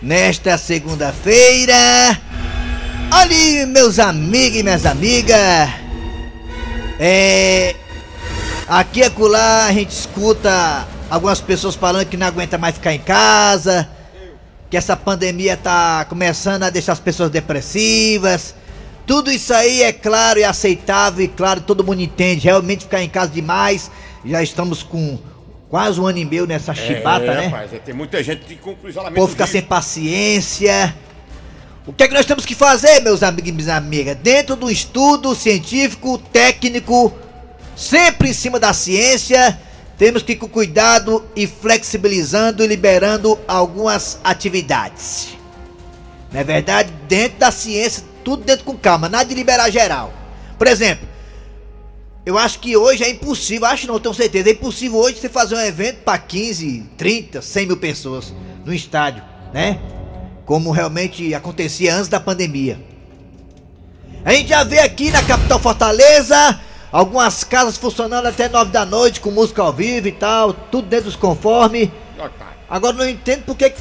nesta segunda-feira. Olha, meus amigos e minhas amigas, é. Aqui e acolá a gente escuta algumas pessoas falando que não aguenta mais ficar em casa, que essa pandemia tá começando a deixar as pessoas depressivas. Tudo isso aí é claro e aceitável e claro, todo mundo entende. Realmente ficar em casa demais. Já estamos com quase um ano e meio nessa chibata, é, né? Rapaz, é, tem muita gente que conclui O isolamento. povo fica sem paciência. O que é que nós temos que fazer, meus amigos e minhas amigas? Dentro do estudo científico, técnico, sempre em cima da ciência, temos que ir com cuidado e flexibilizando e liberando algumas atividades. Não é verdade? Dentro da ciência, tudo dentro com calma, nada de liberar geral. Por exemplo, eu acho que hoje é impossível, acho não, tenho certeza, é impossível hoje você fazer um evento para 15, 30, 100 mil pessoas no estádio, né? Como realmente acontecia antes da pandemia. A gente já vê aqui na capital Fortaleza algumas casas funcionando até 9 da noite com música ao vivo e tal, tudo dentro dos conformes. Agora não entendo porque que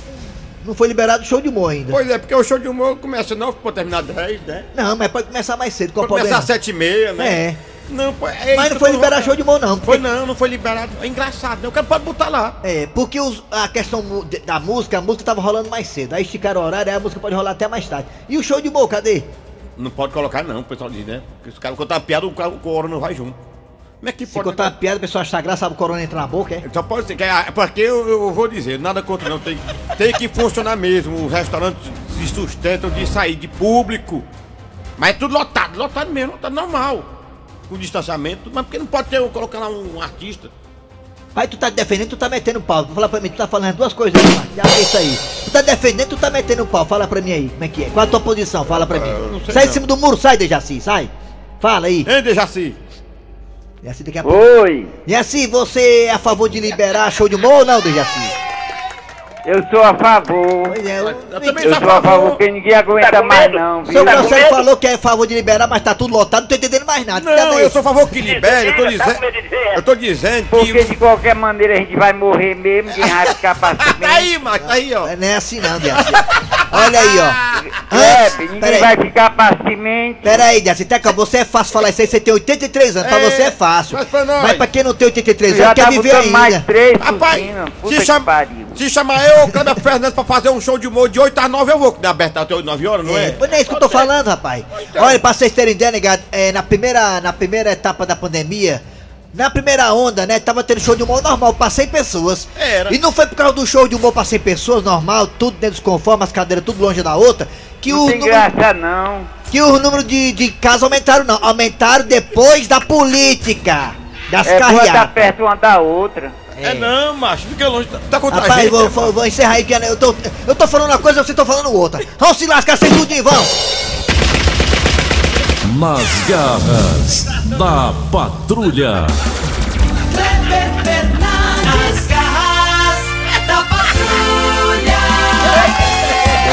não foi liberado o show de humor ainda. Pois é, porque o show de humor começa não pode terminar 10, né? Não, mas pode começar mais cedo, qual Pode o começar problema? às 7 e meia, né? É. Não, é Mas não foi liberar show de humor não. Foi não, não foi liberado. É engraçado, né? O cara pode botar lá. É, porque os- a questão da música, a música tava rolando mais cedo. Aí esticaram o horário, aí a música pode rolar até mais tarde. E o show de humor, cadê? Não pode colocar não, o pessoal diz, né? Porque se o cara contar piada, o, o coro não vai junto. Como é que Se pode... contar uma piada, o pessoal achar graça, sabe o corona entra na boca, é? Só pode ser, que é- porque eu, eu vou dizer, nada contra não, tem, tem que funcionar mesmo. Os restaurantes se sustentam de sair de público. Mas é tudo lotado, lotado mesmo, lotado normal. Com distanciamento, mas porque não pode ter, colocar lá um artista. Pai, tu tá defendendo, tu tá metendo pau. Fala pra mim, tu tá falando duas coisas aí, Marcos. Já é isso aí. Tu tá defendendo, tu tá metendo pau. Fala pra mim aí, como é que é? Qual a tua posição? Fala pra mim. eu não sei sai não. de cima do muro, sai, Dejaci, sai. Fala aí. Hein, Dejaci? Dejaci daqui a pouco. Oi, Dejaci, você é a favor de liberar show de humor ou não, Dejaci? Eu sou a favor. Pois é, eu, Eu também Eu sou sou a favor, porque ninguém aguenta mais não, O viu? seu conselho falou que é a favor de liberar, mas tá tudo lotado, não tô entendendo mais nada. Não, Cadê eu sou a favor que libere, eu tô dizendo. Eu tô dizendo Porque que. de qualquer maneira a gente vai morrer mesmo, ninguém vai ficar Tá paciente. aí, Marcos, tá aí, ó. Não é assim não, Dejaci. Olha aí, ó. É, Antes, ninguém peraí. vai ficar paciente. Pera aí, Dejaci, até que você é fácil falar isso aí, você tem 83 anos, pra É, você é fácil. mas pra nós. Mas pra quem não tem 83 Já anos, quer tá viver botando mais ainda. três Rapaz. Puta se, que chama, pariu. se chamar eu, Cláudio Fernandes, pra fazer um show de humor de 8 às 9, eu vou, que dá aberto até 8, 9 horas, não é? Pois não é isso que eu tô falando, rapaz. Então. Olha, pra vocês terem ideia, negado, é, na, primeira, na primeira etapa da pandemia, na primeira onda, né, tava tendo show de humor normal pra 100 pessoas. Era. E não foi por causa do show de humor pra 100 pessoas, normal, tudo dentro dos conformes, as cadeiras tudo longe da outra, que Não o tem número, graça não. que o número de, de casos aumentaram, não. Aumentaram depois da política, das É carreadas. perto uma da outra. É, não, macho, fica longe. Tá, tá contra a Rapaz, gente. vou, né, vou, vou encerrar aí, que eu tô, eu tô falando uma coisa, você tá falando outra. Vamos se lascar sem tudinho, vamos! Nas garras da patrulha.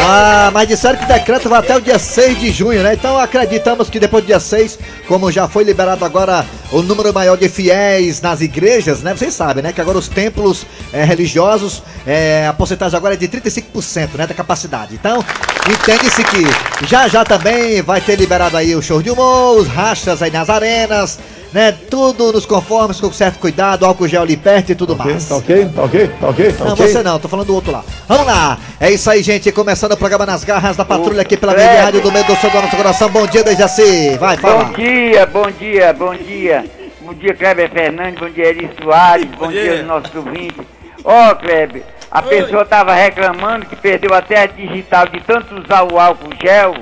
Ah, mas disseram que o decreto vai até o dia 6 de junho, né? Então acreditamos que depois do dia 6, como já foi liberado agora o número maior de fiéis nas igrejas, né? Vocês sabem, né? Que agora os templos eh, religiosos, eh, a porcentagem agora é de 35%, né? Da capacidade. Então, entende-se que já já também vai ter liberado aí o show de humor, os rachas aí nas arenas, né? Tudo nos conformes, com certo cuidado, álcool gel ali perto e tudo mais. ok, tá ok, tá ok, tá Não, você não, tô falando do outro lá. Vamos lá, é isso aí, gente. Começando o programa nas garras da patrulha aqui pela. Verde Rádio do meio do seu do nosso coração. Bom dia, Dejaci. Vai, fala. Bom dia, bom dia, bom dia. Bom dia, Kleber Fernandes, bom dia, Eri Soares, bom, Bom dia, dia. aos nossos ouvintes. Ó, Kleber, a pessoa tava reclamando que perdeu até a digital de tanto usar o álcool gel,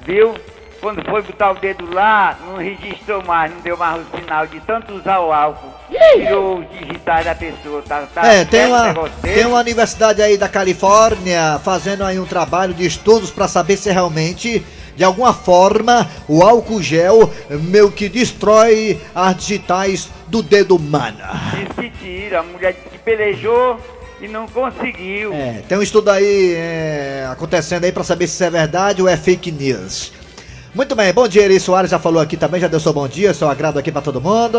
viu? quando foi botar o dedo lá, não registrou mais, não deu mais o sinal de tanto usar o álcool. Tirou os digitais da pessoa, tá? tá É, tem uma, tem uma universidade aí da Califórnia fazendo aí um trabalho de estudos para saber se realmente, de alguma forma, o álcool gel meio que destrói as digitais do dedo humano. Diz que tira, a mulher que pelejou e não conseguiu. É, tem um estudo aí é, acontecendo aí para saber se isso é verdade ou é fake news. Muito bem, bom dia, Eri Soares já falou aqui também, já deu seu bom dia, seu agrado aqui para todo mundo.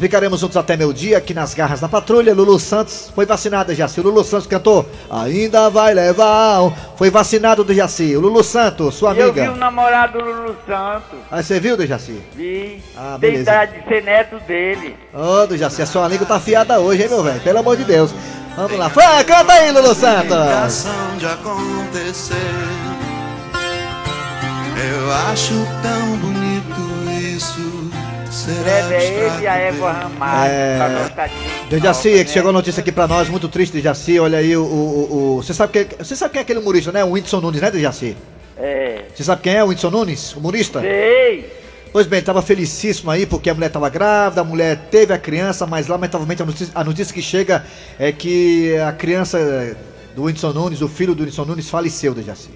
Ficaremos juntos até meu dia aqui nas garras da patrulha. Lulu Santos foi vacinada, Jaci. O Lulu Santos cantou Ainda vai levar. um. Foi vacinado do Jaci. O Lulu Santos, sua E eu vi o amiga. namorado do Lulu Santos. Aí você viu, do Jaci? Vi. Ah, Tem beleza. idade de ser neto dele. Ô, do Jaci, a sua língua tá afiada hoje, hein, meu velho? Pelo amor de Deus. Vamos lá. Foi, canta aí, Lulu Santos. De acontecer. Eu acho tão bonito isso. Será é ele e a égua ramada. É. pra gostar de- Do Jaci, que chegou a notícia aqui pra nós, muito triste, Jaci. Olha aí, o. o, o- você, sabe que, você sabe quem é aquele humorista, né? O Whindersson Nunes, né, Jaci? É. Você sabe quem é o Whindersson Nunes? Humorista? Sei. Pois bem, ele tava felicíssimo aí porque a mulher tava grávida, a mulher teve a criança, mas lamentavelmente a notícia, a notícia que chega é que a criança do Whindersson Nunes, o filho do Whindersson Nunes, faleceu, Jaci.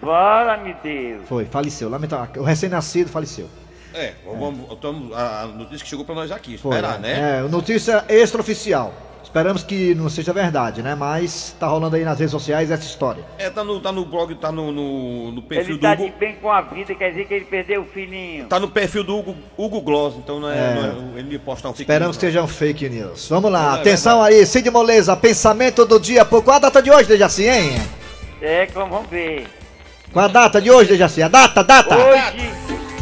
Fala, meu Deus. Foi, faleceu. Lamentavelmente. O recém-nascido faleceu. É, vamos, vamos- a a notícia que chegou pra nós aqui, Foi, esperar, né? É, notícia extraoficial. Esperamos que não seja verdade, né? Mas tá rolando aí nas redes sociais essa história. É, tá no, tá no blog, tá no, no, no perfil Ele do tá Hugo. de bem com a vida, quer dizer que ele perdeu o filhinho. Tá no perfil do Hugo, Hugo Gloss, então não é, É. não é- ele me posta um fake Esperamos que news, sejam fake news. Vamos lá, Não, é atenção aí, Cid Moleza, pensamento do dia. Pô, qual a data de hoje, Dejaci, hein? É, como vamos ver. Qual a data de hoje, Dejaci? A data, a data? Hoje,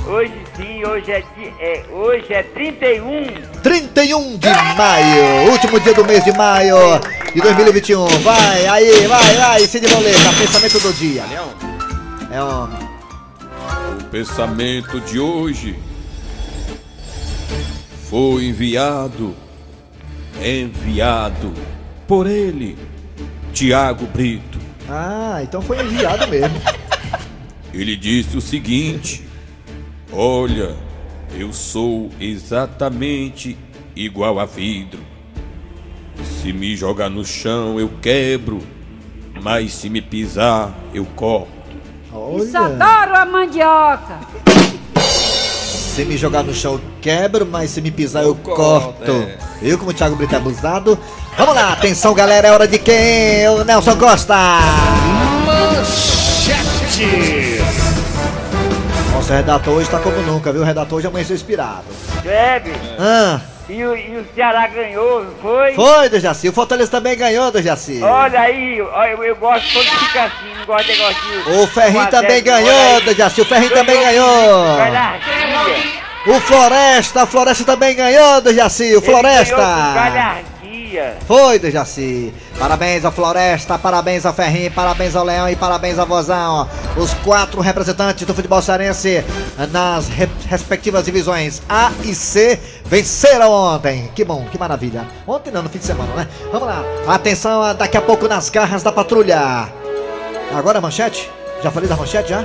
hoje sim, hoje é, di- é, hoje é 31. 31 de maio, último dia do mês de maio de 2021. Vai, aí, vai, vai, Cid Moleza, pensamento do dia. É homem. O pensamento de hoje foi enviado, enviado por ele, Tiago Brito. Ah, então foi enviado mesmo. Ele disse o seguinte: Olha, eu sou exatamente igual a vidro. Se me jogar no chão, eu quebro, mas se me pisar, eu corto. Isso Olha, adoro a mandioca. se me jogar no chão eu quebro, mas se me pisar eu corto, corto. é. Viu como o Thiago Brito é abusado? Vamos lá, atenção galera, é hora de quem? O Nelson Costa. Nosso redator hoje tá como nunca, viu? O redator hoje amanheceu inspirado. Bebe. Ah, E, o, e o Ceará ganhou, foi? foi, Dejaci. O Fortaleza também ganhou, Dejaci. Olha aí, olha, eu, eu gosto quando fica assim, não gosto de negócio. O Ferrinho também ganhou. Dejaci. O Ferrinho também ganhou. Vai lá, Arquia. O Floresta, a Floresta também ganhou, Dejaci. O Floresta. Foi, Dejaci. Parabéns ao Floresta, parabéns ao Ferrinho, parabéns ao Leão e parabéns ao Vozão. Os quatro representantes do futebol cearense nas re- respectivas divisões A e C venceram ontem. Que bom, que maravilha. Ontem não, no fim de semana, né? Vamos lá. Atenção, daqui a pouco nas garras da patrulha. Agora a manchete? Já falei da manchete já?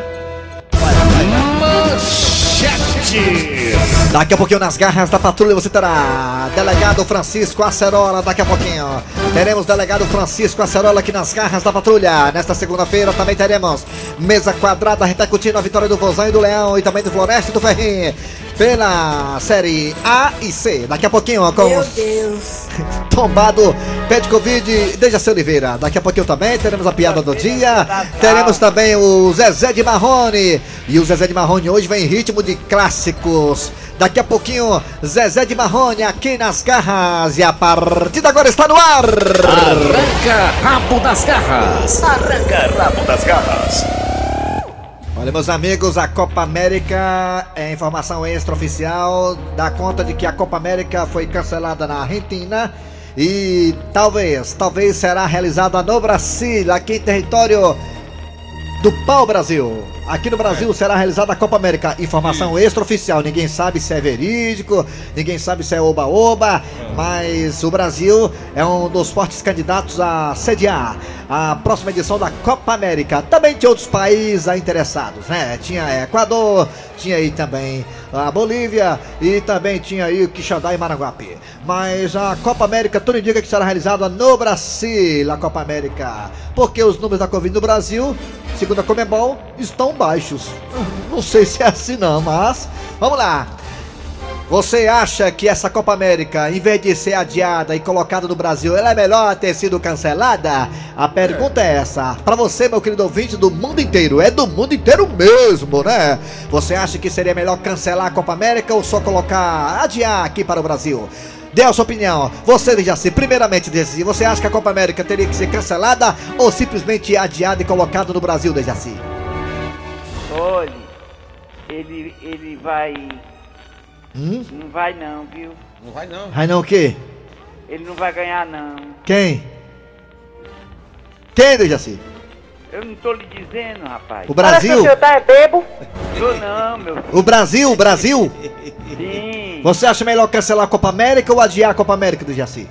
Vai. Daqui a pouquinho nas garras da patrulha você terá delegado Francisco Acerola. Daqui a pouquinho teremos delegado Francisco Acerola aqui nas garras da patrulha. Nesta segunda-feira também teremos mesa quadrada repercutindo a vitória do Vozão e do Leão e também do Floresta e do Ferrinho pela série A e C. Daqui a pouquinho com Meu Deus. tombado Pet Covid, Dejaci Oliveira. Daqui a pouquinho também teremos a piada do dia. Teremos também o Zezé de Marrone. E o Zezé de Marrone hoje vem em ritmo de clássicos. Daqui a pouquinho, Zezé de Marrone aqui nas garras. E a partida agora está no ar. Arranca rabo das garras. Olha, meus amigos, a Copa América é informação extraoficial. Dá conta de que a Copa América foi cancelada na Argentina e talvez, talvez será realizada no Brasil, aqui em território do pau Brasil. Aqui no Brasil será realizada a Copa América. Informação extraoficial. Ninguém sabe se é verídico, ninguém sabe se é oba-oba, mas o Brasil é um dos fortes candidatos a sediar a próxima edição da Copa América. Também tinha outros países interessados, né? Tinha Equador, tinha aí também a Bolívia e também tinha aí o Quixadá e Maranguape. Mas a Copa América tudo indica que será realizada no Brasil, a Copa América. Porque os números da Covid no Brasil, segundo a Comebol, estão baixos. Não sei se é assim não, mas vamos lá. Você acha que essa Copa América, em vez de ser adiada e colocada no Brasil, ela é melhor ter sido cancelada? A pergunta é essa. Pra você, meu querido ouvinte do mundo inteiro, é do mundo inteiro mesmo, né? Você acha que seria melhor cancelar a Copa América ou só colocar, adiar aqui para o Brasil? Dê a sua opinião. Você, Dejaci, primeiramente, Dejaci, você acha que a Copa América teria que ser cancelada ou simplesmente adiada e colocada no Brasil, Dejaci? Ele, ele vai. Hum? Não vai não, viu? Não vai não. Vai não o quê? Ele não vai ganhar não. Quem? Quem, Dejaci? Eu não tô lhe dizendo, rapaz. O Brasil? tá é bebo. Tô não, meu O Brasil, o Brasil? Sim. Você acha melhor cancelar a Copa América ou adiar a Copa América do Jaci?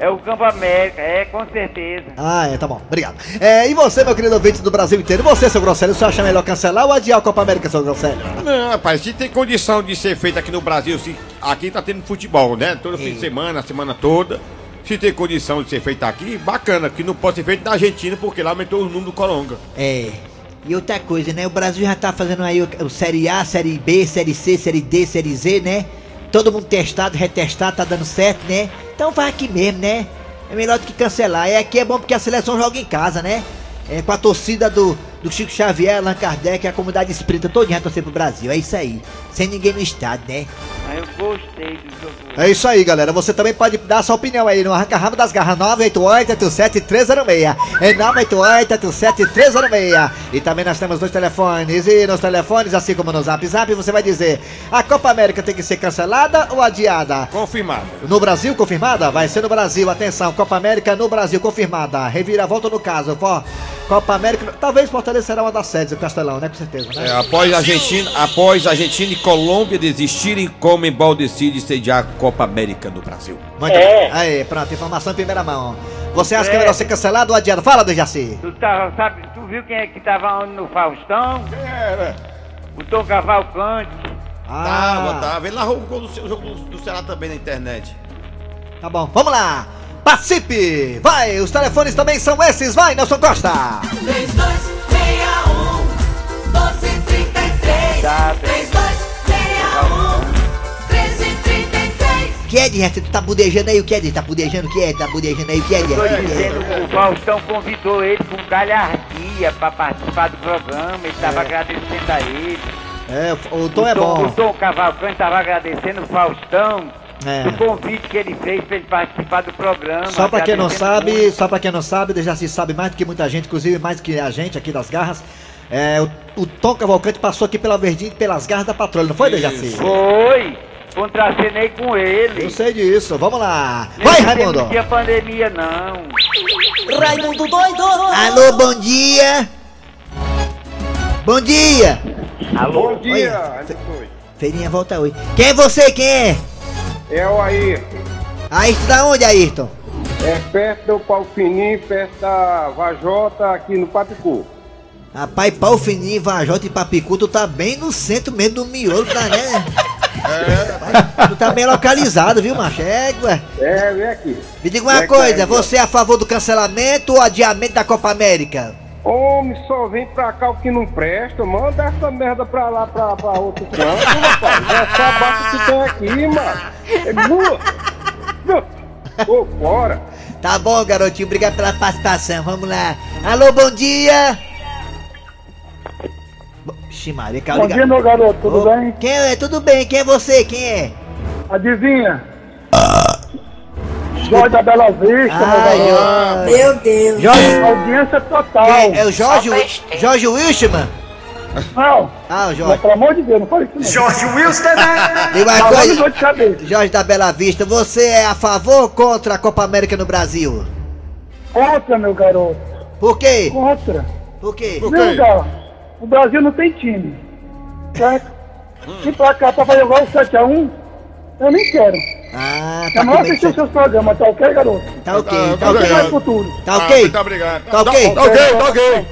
É o Campo América, é com certeza. Ah, é, tá bom, obrigado. É, e você, meu querido ouvinte do Brasil inteiro, você, seu Grosselho, você acha melhor cancelar ou adiar a Copa América, seu Grosselho? Não, rapaz, se tem condição de ser feito aqui no Brasil, se aqui tá tendo futebol, né? Todo fim Sim. de semana, a semana toda. Se tem condição de ser feito aqui, bacana, que não pode ser feito na Argentina, porque lá aumentou o número do Colonga. É. E outra coisa, né? O Brasil já tá fazendo aí o, o Série A, Série B, Série C, Série D, Série Z, né? Todo mundo testado, retestado, tá dando certo, né? Então vai aqui mesmo, né? É melhor do que cancelar. E aqui é bom porque a seleção joga em casa, né? É com a torcida do, do Chico Xavier, Allan Kardec, a comunidade espírita vai torcer pro Brasil. É isso aí. Sem ninguém no estádio, né? Mas eu gostei do jogo. É isso aí, galera. Você também pode dar sua opinião aí no Arranca Rabo das Garras 988-87-306. É 988-87-306. E também nós temos dois telefones. E nos telefones, assim como no Zap Zap, você vai dizer: a Copa América tem que ser cancelada ou adiada? Confirmado. No Brasil, confirmada? Vai ser no Brasil. Atenção, Copa América no Brasil, confirmada. Reviravolta no caso. Copa América. Talvez Fortaleza será uma das sedes, o Castelão, né? Com certeza, né? É, após a Argentina, após Argentina e Colômbia desistirem, Comembol decide sediar a Copa América do Brasil. Muito é. bem. Aí, pronto, informação em primeira mão. Você acha é. que vai é. ser cancelado ou adiado? Fala Dejaci. Tu, tá, sabe, tu viu quem é que tava no Faustão? Quem era? O Tom Cavalcante. Ah. Tava, tava. Ele narrou o gol do, jogo do, do Ceará também na internet. Tá bom, vamos lá. Participe! Vai, os telefones também são esses. Vai, Nelson Costa. 3261 1233 32 1333 Que é? Tu tá budejando aí o que é, Tá budejando o que é? Tá budejando aí o que é, Tô Dejaci? dizendo que o Faustão convidou ele com galhardia pra participar do programa. Ele tava agradecendo a ele. É, o tom é o Tom, bom. O Tom Cavalcante tava agradecendo o Faustão. É. Do convite que ele fez pra ele participar do programa. Só pra quem não sabe, muito. só pra quem não sabe, Dejaci sabe mais do que muita gente, inclusive mais do que a gente aqui das garras. É, o, o Tom Cavalcante passou aqui pela Verdinha pelas garras da patrulha, não foi, Dejaci? Foi! Contracenei com ele. Eu sei disso, vamos lá. Nesse Vai, Raimundo. Não tinha pandemia, não. Raimundo doido Alô, bom dia. Bom dia. Alô? Bom dia, Feirinha volta hoje. Quem é você? Quem é? é o aí, Ayrton da onde, Ayrton? é perto do Pau Fininho, perto da Vajota, aqui no Papicu. Rapaz, pau fininho, vajota e papicu, tu tá bem no centro mesmo do miolo, tá, né? É. Tu tá bem localizado, viu, macho? É, ué. É, vem aqui. Me diga uma É, coisa, cara, você é a favor do cancelamento ou adiamento da Copa América? Homem, só vem pra cá o que não presta, manda essa merda pra lá, pra, pra outro canto, rapaz. É só basta que tem aqui, mano. É boa. Ô, fora. Tá bom, garotinho, obrigado pela participação, vamos lá. Alô, bom dia! Bo- Ixi, Maria, calma, liga- meu garoto, Ô, Quem é? Tudo bem, quem é você? Quem é? Adivinha? Jorge da Bela Vista, Ah, Jorge. Meu Deus. Jorge. Audiência total. Quem? É o Jorge, Jorge Wilshman? Não, Ah, o Jorge. pelo amor de Deus, não fale isso não. Jorge Wilson Diga uma coisa, dor de cabeça. Jorge da Bela Vista, você é a favor ou contra a Copa América no Brasil? Contra, meu garoto. Por quê? Contra. Por quê? Por quê? Gal? O Brasil não tem time. Certo? E pra cá, pra fazer igual o 7x1, eu nem quero. Ah, É tá com assistir medo os seus programas, tá ok, garoto? Tá ok, tá tá ok. Futuro. Tá Ah, ok? muito obrigado. Tá ok? Tá ok, tá ok.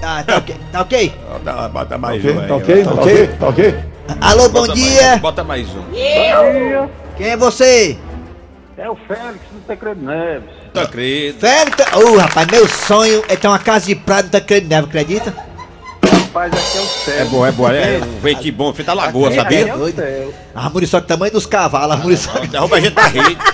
Tá, tá ok, tá ok? Dá- Bota mais Ok, um tá ok, tá ok, tá ok. Alô, bom Bota mais dia. um, Bota mais um. Quem é você? É o Félix do Tancredo Neves. Tá credo. Félix. Ô, rapaz, meu sonho é ter uma casa de praia no Tancredo Neves, acredita? Rapaz, aqui é o É Célio. bom, é bom. É um vento bom, feito a lagoa, sabia? É o Célio. A muriçoca tamanho dos cavalos, a muriçoca. Derruba a gente da rede.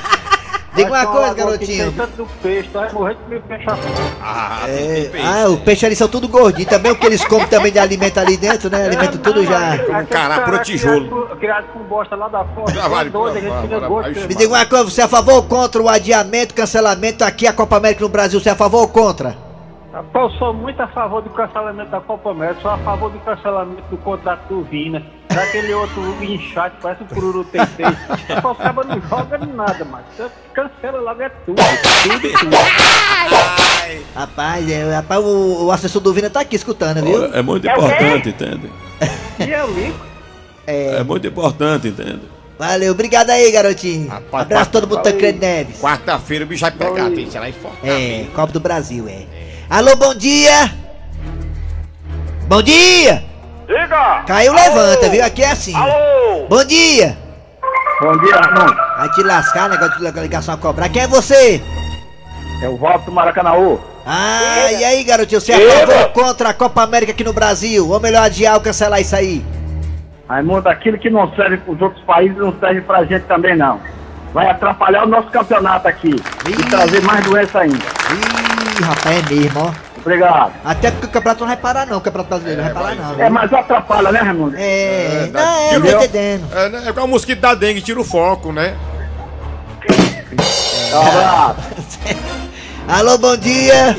Diga uma coisa, que garotinho. Tem tanto do peixe, vai morrer de peixe assim. Ah, É, tem peixe. ah, os peixes ali são tudo gordinhos. Também o que eles comem também de alimento ali dentro, né? Alimento tudo já. Um cará pro tijolo. Criado com bosta lá da fora. Já vale, doido, a vai, gente fica vai, gordo. vai, porque- Me diga uma coisa, você é a favor ou contra o adiamento, cancelamento aqui a Copa América no Brasil? Você é a favor ou contra? Eu sou muito a favor do cancelamento da Copa América, sou a favor do cancelamento do contrato do Vina, daquele outro inchado, parece um cururu. Rapaz, o cara não joga nada, mas cancela logo é tudo, tudo, tudo. Rapaz, é, rapaz o, o assessor do Vina tá aqui escutando, viu? É muito importante, entende? E eu ligo. É muito importante, entende? Valeu, obrigado aí, garotinho. Rapaz, Abraço a todo mundo do Tancredo Neves. Quarta-feira o bicho vai pegar, tem que ser lá em Fortaleza. É, Copa do Brasil, é. Alô, bom dia! Bom dia! Diga! Caiu, levanta, viu? Aqui é assim. Alô! Bom dia! Bom dia, Armando. Vai te lascar, negócio de ligação a cobrar. Quem é você? É o Walter do Maracanãú. Ah, e aí, garotinho? Você é a favor contra a Copa América aqui no Brasil? Ou melhor adiar ou cancelar isso aí? Raimundo, aquilo que não serve para os outros países não serve pra gente também, não. Vai atrapalhar o nosso campeonato aqui Ih. e trazer mais doença ainda. Ih, rapaz, é mesmo, ó. Obrigado. Até porque o campeonato não vai parar, não. O campeonato brasileiro não vai parar, não. É, viu? mas atrapalha, né, Raimundo? É, É, dá- não, eu tô entendeu? entendendo. É, né? é igual o mosquito da dengue, tira o foco, né? Alô, bom dia!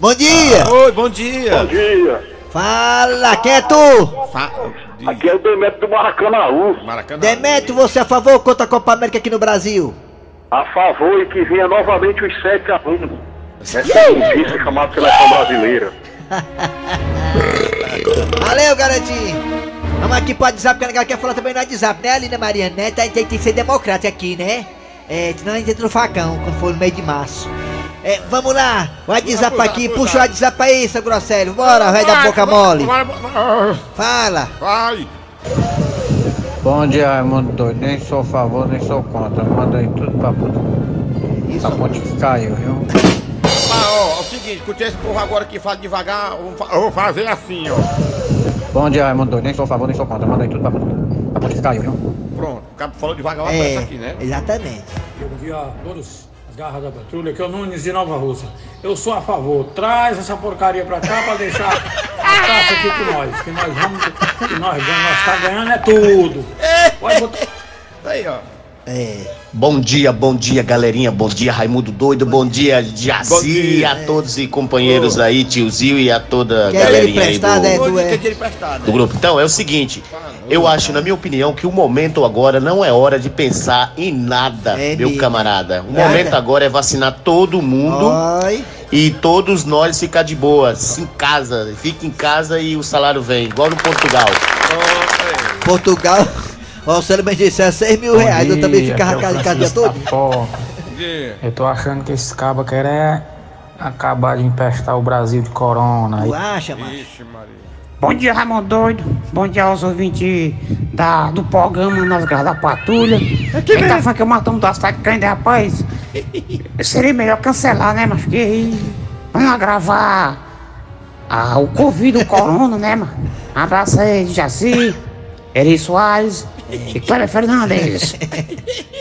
Bom dia! Oi, bom dia. dia. Fala, quem é tu? Fa... Aqui é o Demetrio do Maracanãú. Maracanã. Demetrio, você é a favor ou contra a Copa América aqui no Brasil? A favor e que venha novamente os 7 a 1. Essa injustiça chamada seleção brasileira. Valeu, garotinho! Vamos aqui pro WhatsApp, que a galera quer falar também no WhatsApp, né, Alina Mariana? Né? Tem, tem, tem que ser democrático aqui, né? É, senão a gente entra no facão quando for no mês de março. É, vamos lá, o WhatsApp aqui, puxa o. WhatsApp aí, seu Grosselho. Bora, vai da boca mole. Vai, vai, Fala. vai. Bom dia, Raimundo doido. Nem sou a favor, nem sou contra. Manda aí tudo pra puta. Isso, Pra pontificar eu, viu? Ó, é o seguinte, escute esse povo agora que fala devagar, eu vou fa- eu vou fazer assim, ó. Bom dia, Raimundo. Nem sou a favor, nem sou contra. Manda aí tudo pra. Pra pontificar eu, viu? Pronto, o cara falou devagar, vai é, aqui, né? exatamente. Bom dia a todos as garras da patrulha, que é o Nunes de Nova Rússia. Eu sou a favor, traz essa porcaria pra cá pra deixar a taça aqui com nós. Que nós vamos, que nós ganhamos, nós tá ganhando é tudo. Pode botar. Aí, ó. É. Bom dia, bom dia, galerinha. Bom dia, Raimundo Doido. Bom dia, Jaci, a todos e companheiros aí, tiozinho e a toda a galerinha aí do, é? Do- emprestado. do grupo. Então, é o seguinte, eu acho, na minha opinião, que o momento agora não é hora de pensar em nada, É meu camarada. O Nada. momento agora é vacinar todo mundo Oi. e todos nós ficar de boa, em casa. Fica em casa e o salário vem, igual no Portugal. Portugal. Ó, o Célio Mendes é 6 mil reais. Eu também ficava casa em casa dia todo. Eu tô achando que esse cabo quer é acabar de empestar o Brasil de corona. Tu acha, mano? Ixi, Maria. Bom dia, Raimundo Doido. Bom dia aos ouvintes da, do programa Nas Garras da Patrulha. Quem tá falando que eu matamos do grande, rapaz? Seria melhor cancelar, né, mas que aí. Vamos gravar ah, o Covid, o Corona, né, mano? Abraço aí, Jaci, Eri Soares e Cléber Fernandes.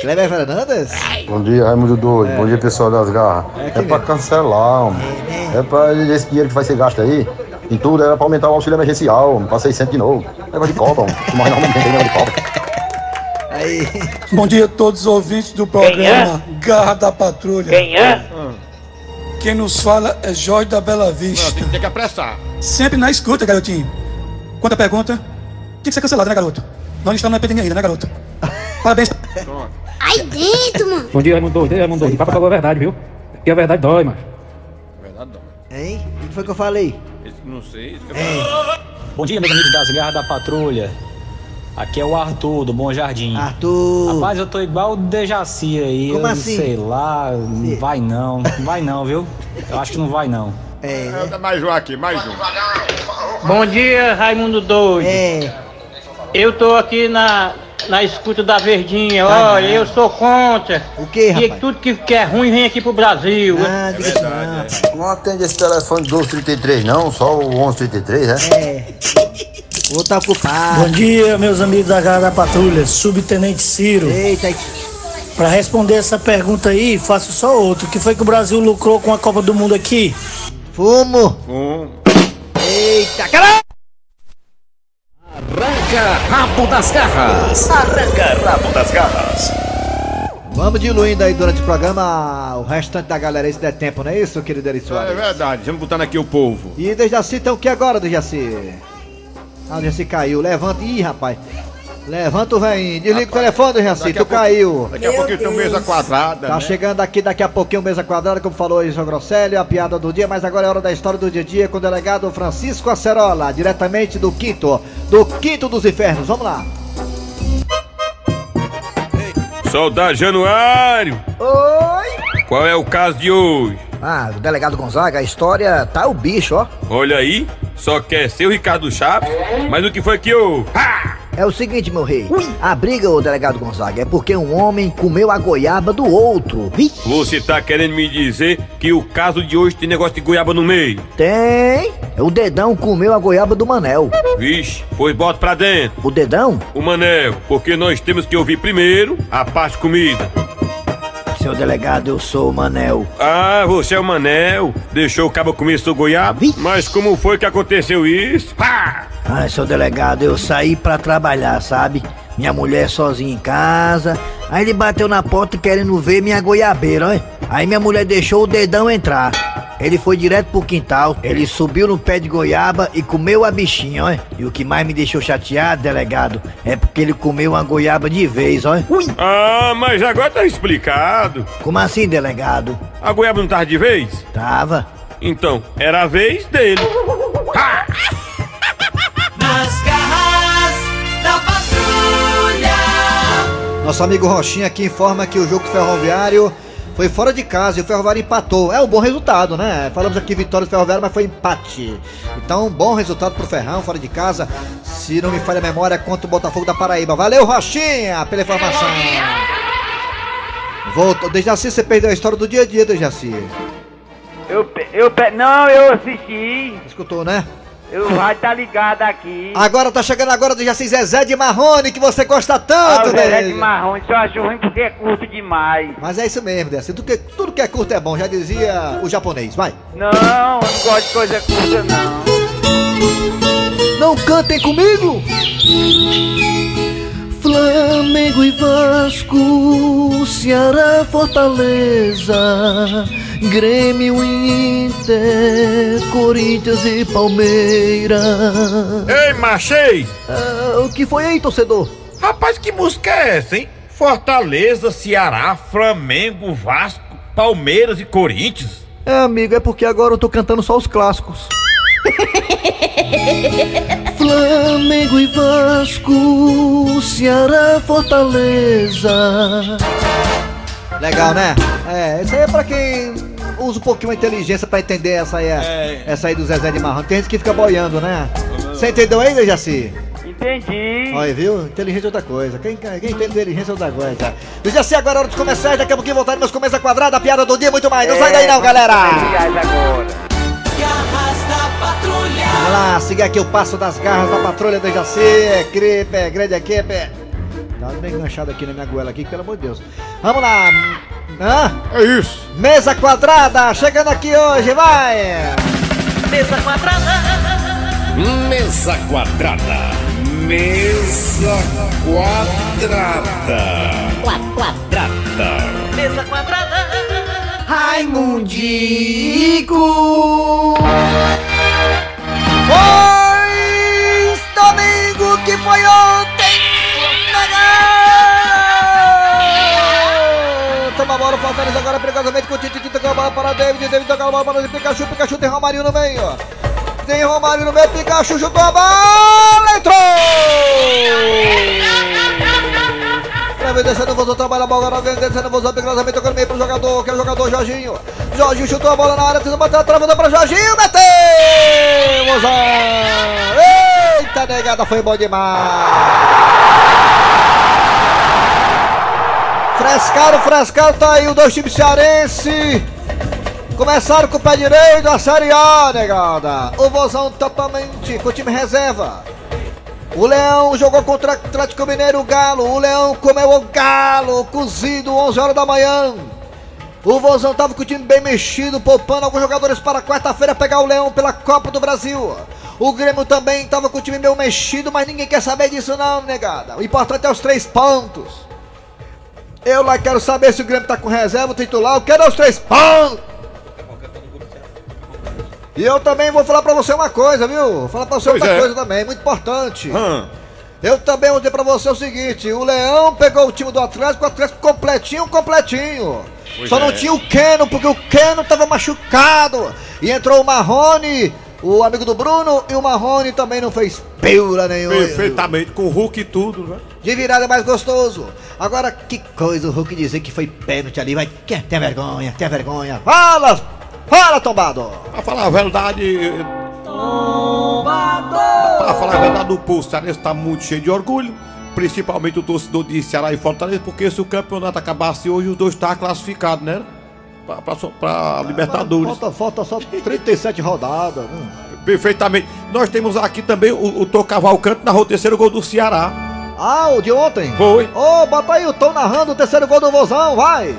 Kleber Fernandes? Bom dia, Raimundo Doido. Bom dia, pessoal das garras. É, pra cancelar, homem. É pra esse dinheiro que vai ser gasto aí. Em tudo era pra aumentar o auxílio emergencial, homem, pra 600 de novo. Negócio de Copa, homem. Se morre não, não tem negócio de Copa. Aí. Bom dia a todos os ouvintes do programa Garra da Patrulha. Quem é? Quem nos fala é Jorge da Bela Vista. tem, tem que apressar. Sempre na escuta, garotinho. Quanto à pergunta, tem que ser cancelado, né, garoto? Nós não estamos na epidemia ainda, né, garoto? Parabéns. Aí dentro, mano. Bom dia, Raimundo Doido. Raimundo Doido. O papo falou a verdade, viu? Porque a verdade dói, mano. Verdade, não. Hein? O que foi que eu falei? Esse- Não sei. esse que É. eu- Bom dia, meus amigos das garras da patrulha. Aqui é o Arthur, do Bom Jardim. Arthur! Rapaz, eu tô igual o Dejaci aí. Como eu assim? Sei lá, não vai não. Não vai não, viu? Eu acho que não vai não. É. É, Mais um aqui, mais um. Bom dia, Raimundo Doido. É. Eu tô aqui na, na escuta da Verdinha. Tá Olha, eu sou contra. O que, Que rapaz? tudo que, que é ruim vem aqui pro Brasil. Ah, diga isso não. Não atende esse telefone 1233 não, só o 1133, né? É. Vou tá ocupado. Bom dia, meus amigos da Garra da Patrulha, Subtenente Ciro. Eita, Pra responder essa pergunta aí, faço só outro. O que foi que o Brasil lucrou com a Copa do Mundo aqui? fumo. Um. Eita, caralho! Arranca rabo das garras. Arranca rabo das garras. Vamos diluindo aí durante o programa o restante da galera aí, se der tempo, não é isso, querido Eri É Soares? verdade, vamos botando aqui o povo. E Dejaci, então o que agora, Dejaci? Ah, o Dejaci caiu. Levanta. Ih, rapaz. Levanta o velhinho. Desliga o telefone, daqui Tu caiu. Daqui a pouquinho tem mesa quadrada. Tá né? chegando aqui daqui a pouquinho mesa quadrada, como falou aí o João Grosselio, a piada do dia, mas agora é hora da história do dia a dia com o delegado Francisco Acerola, diretamente do quinto, do quinto dos infernos. Vamos lá. Soldado Januário, Oi! qual é o caso de hoje? Ah, o delegado Gonzaga, a história tá o bicho, ó. Olha aí, só quer ser o Ricardo Chaves, mas o que foi que houve? É o seguinte, meu rei. A briga, ô delegado Gonzaga, é porque um homem comeu a goiaba do outro. Você tá querendo me dizer que o caso de hoje tem negócio de goiaba no meio? Tem. O dedão comeu a goiaba do Manel. Vixe, pois bota pra dentro. O dedão? O Manel, porque nós temos que ouvir primeiro a parte comida. Seu delegado, eu sou o Manel. Ah, você é o Manel, deixou o cabo comer seu goiaba? Mas como foi que aconteceu isso? Pá! Ah, seu delegado, eu saí pra trabalhar, sabe? Minha mulher sozinha em casa. Aí ele bateu na porta querendo ver minha goiabeira, ó. Aí minha mulher deixou o dedão entrar. Ele foi direto pro quintal, ele subiu no pé de goiaba e comeu a bichinha, ó. E o que mais me deixou chateado, delegado, é porque ele comeu uma goiaba de vez, ó. Ah, mas agora tá explicado. Como assim, delegado? A goiaba não tava de vez? Tava. Então, era a vez dele. Nas Nosso amigo Rochinha aqui informa que o jogo ferroviário foi fora de casa e o Ferroviário empatou. É um bom resultado, né? Falamos aqui vitória do Ferroviário, mas foi empate. Então, bom resultado pro Ferrão, fora de casa. Se não me falha a memória, contra o Botafogo da Paraíba. Valeu, Rochinha, pela informação. Voltou. Dejaci, você perdeu a história do dia a dia, Dejaci. Eu, eu, não, eu assisti. Escutou, né? Eu vai tá ligado aqui. Agora tá chegando agora, Dejaci Zezé de Marrone, que você gosta Ah, tanto, o Zezé de marrom, só acho ruim porque é curto demais. Mas é isso mesmo, Dejaci. Tudo que, tudo que é curto é bom, já dizia o japonês. Vai. Não, eu não gosto de coisa curta, não. Não cantem comigo! Flamengo e Vasco, Ceará, Fortaleza, Grêmio e Inter, Corinthians e Palmeiras. Ei, machei! Ah, o que foi aí, torcedor? Rapaz, que música é essa, hein? Fortaleza, Ceará, Flamengo, Vasco, Palmeiras e Corinthians. É, amigo, é porque agora eu tô cantando só os clássicos. Flamengo e Vasco, Ceará, Fortaleza. Legal, né? É, isso aí é pra quem usa um pouquinho a inteligência pra entender essa aí, É. essa aí do Zezé de Marrone. Tem gente que fica boiando, né? Você entendeu aí, Dejaci? Entendi. Olha, viu? Inteligência é outra coisa. Quem, quem entende inteligência é outra coisa. Dejaci, agora é hora dos comerciais. Daqui a pouquinho voltaremos com mesa quadrada, a piada do dia e muito mais. Não sai daí não, galera! agora. Vamos lá, siga aqui o passo das garras da patrulha do Jaci, é gripe, é grande equipe. Tá bem enganchado aqui na minha goela aqui, pelo amor de Deus. Vamos lá. Hã? É isso. Mesa quadrada, chegando aqui hoje, vai. Mesa quadrada. Mesa quadrada. Mesa quadrada. Quadrada. Mesa quadrada. Raimundico. Agora perigosamente com o Titi, toca a bola para David, David toca a bola para o Pikachu, Pikachu tem Romarinho no meio. tem Romário no meio, Pikachu chutou a bola, entrou! Leva descendo, vozou, trabalha a bola, alguém descendo, vozou, cruzamento, tocando meio pro jogador, que é o jogador Jorginho. Jorginho chutou a bola na área, tentou bater a trava, pra Jorginho, meteu! Vozão! Eita, negada, foi bom demais! Frescaro, frescaro, tá aí os dois times cearense. Começaram com o pé direito a Série A, negada. O Vozão totalmente com o time reserva. O Leão jogou contra o Atlético Mineiro, o Galo. O Leão comeu o Galo, cozido, 11 horas da manhã. O Vozão tava com o time bem mexido, poupando alguns jogadores para quarta-feira pegar o Leão pela Copa do Brasil. O Grêmio também tava com o time meio mexido, mas ninguém quer saber disso não, negada. O importante é os três pontos. Eu lá quero saber se o Grêmio tá com reserva, o titular, eu quero os três pontos. E eu também vou falar pra você uma coisa, viu? Vou falar pra você Pois outra é. coisa também, muito importante. Hã. Eu também vou dizer pra você o seguinte: o Leão pegou o time do Atlético, o Atlético completinho, completinho. Pois Só não é. tinha o Keno, porque o Keno tava machucado. E entrou o Marrone, o amigo do Bruno, e o Marrone também não fez peura nenhuma. Perfeitamente, com o Hulk e tudo, né? De virada é mais gostoso. Agora, que coisa o Hulk dizer que foi pênalti ali, vai. Quer ter vergonha, ter vergonha. Fala! Fala, tombado! Pra falar a verdade. Pra falar a verdade, o povo cearense tá muito cheio de orgulho. Principalmente o torcedor de Ceará e Fortaleza, porque se o campeonato acabasse hoje, os dois estavam classificados, né? Pra, pra, pra Libertadores. Falta, falta só 37 rodadas. né? Perfeitamente. Nós temos aqui também o, o Tô Cavalcante narrou o terceiro gol do Ceará. Ah, o de ontem? Foi. Ô, bota aí o Tom narrando o terceiro gol do Vozão, vai!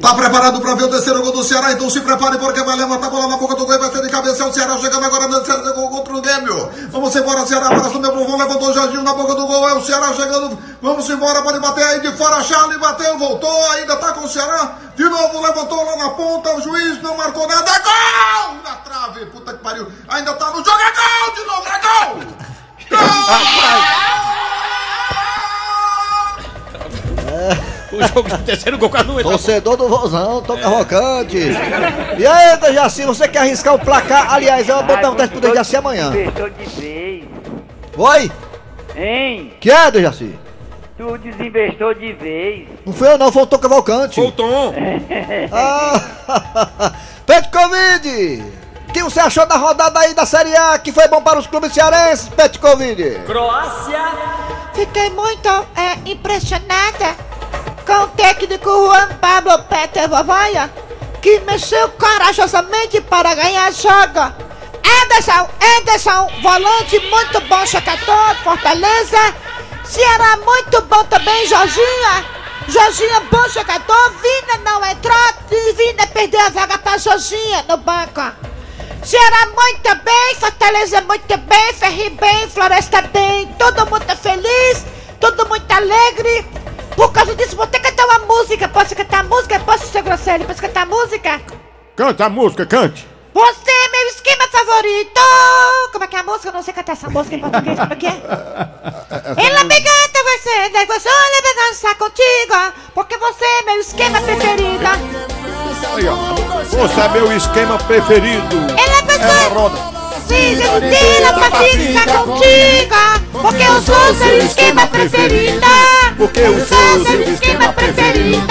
Tá preparado para ver o terceiro gol do Ceará? Então se prepare porque vai levantar a bola na boca do gol e vai ser de cabeça. É o Ceará chegando agora no terceiro gol contra o Grêmio. Vamos embora, Ceará. Abraço meu povo. Levantou o Jorginho na boca do gol. É o Ceará chegando. Vamos embora. Pode bater aí de fora. Charlie bateu, voltou. Ainda tá com o Ceará. De novo levantou lá na ponta. O juiz não marcou nada. É gol! Na trave. Puta que pariu. Ainda tá no jogo. É gol! De novo. É gol! O jogo do terceiro gol quase não entra. Torcedor do Vozão, Tom Cavalcante. E aí, Dejaci, você quer arriscar o placar? Aliás, eu vou botar um teste pro Dejaci amanhã. Desinvestou de vez. Oi? Hein? Que é, Dejaci? Tu desinvestou de vez. Não fui eu não, foi o Tom Cavalcante. Foi o Tom. Ah, Pet Covid! O que você achou da rodada aí da Série A que foi bom para os clubes cearenses, Pet Covid? Croácia. Fiquei muito é, impressionada com o técnico Juan Pablo Peter que mexeu corajosamente para ganhar jogo. Anderson, Anderson, volante muito bom, chacador, Fortaleza. Ceará muito bom também, Jorginha. Jorginha, bom jogador. Vina não entrou, e Vina perdeu a vaga para Jorginha no banco. Ceará muito bem, Fortaleza muito bem, Ferri bem, Floresta bem, todo mundo feliz, todo muito alegre. Por causa disso, vou ter que cantar uma música. Posso cantar música? Posso ser grosseiro? Posso cantar música? Cante a música, cante. Você é meu esquema favorito! Como é que é a música? Eu não sei cantar essa música em português, como é que é? Ela me canta, você, daí você olha pra dançar contigo, porque você é meu esquema preferido. Aí, ó. Você é meu esquema preferido. Ela É a roda. Precisa de tira pra ficar contigo, porque eu sou seu esquema preferido. Porque eu sou seu esquema preferido.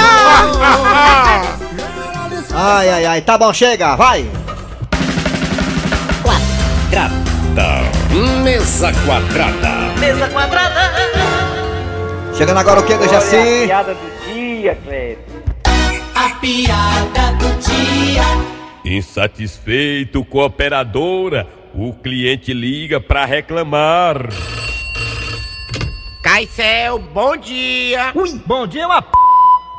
Ai, ai, ai, tá bom, chega, vai! Quadrada. Mesa quadrada. Mesa quadrada. Chegando agora o que, Dejaci? piada do dia, Cleber. A piada do dia. Insatisfeito com a operadora, o cliente liga para reclamar. Caicel, bom dia! Ui, bom dia, uma p...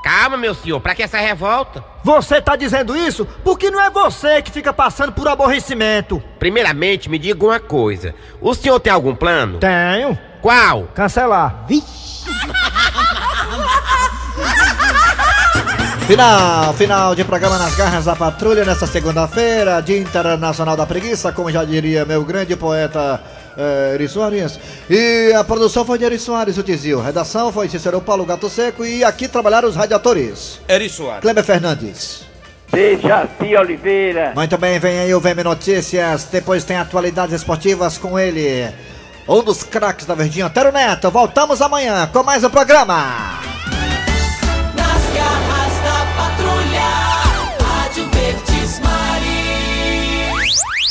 Calma, meu senhor, pra que essa revolta? Você tá dizendo isso porque não é você que fica passando por aborrecimento. Primeiramente, me diga uma coisa: o senhor tem algum plano? Tenho. Qual? Cancelar. Final, final de programa nas garras da patrulha nessa segunda-feira, Dia Internacional da Preguiça, como já diria meu grande poeta eh, Eri Soares. E a produção foi de Eri Soares, o Tizil. Redação foi Cícero Paulo Gato Seco e aqui trabalharam os radiadores. Eri Soares. Kleber Fernandes. Dejaci Oliveira. Muito bem, vem aí o VM Notícias. Depois tem atualidades esportivas com ele. Um dos craques da Verdinha, Antero Neto. Voltamos amanhã com mais um programa.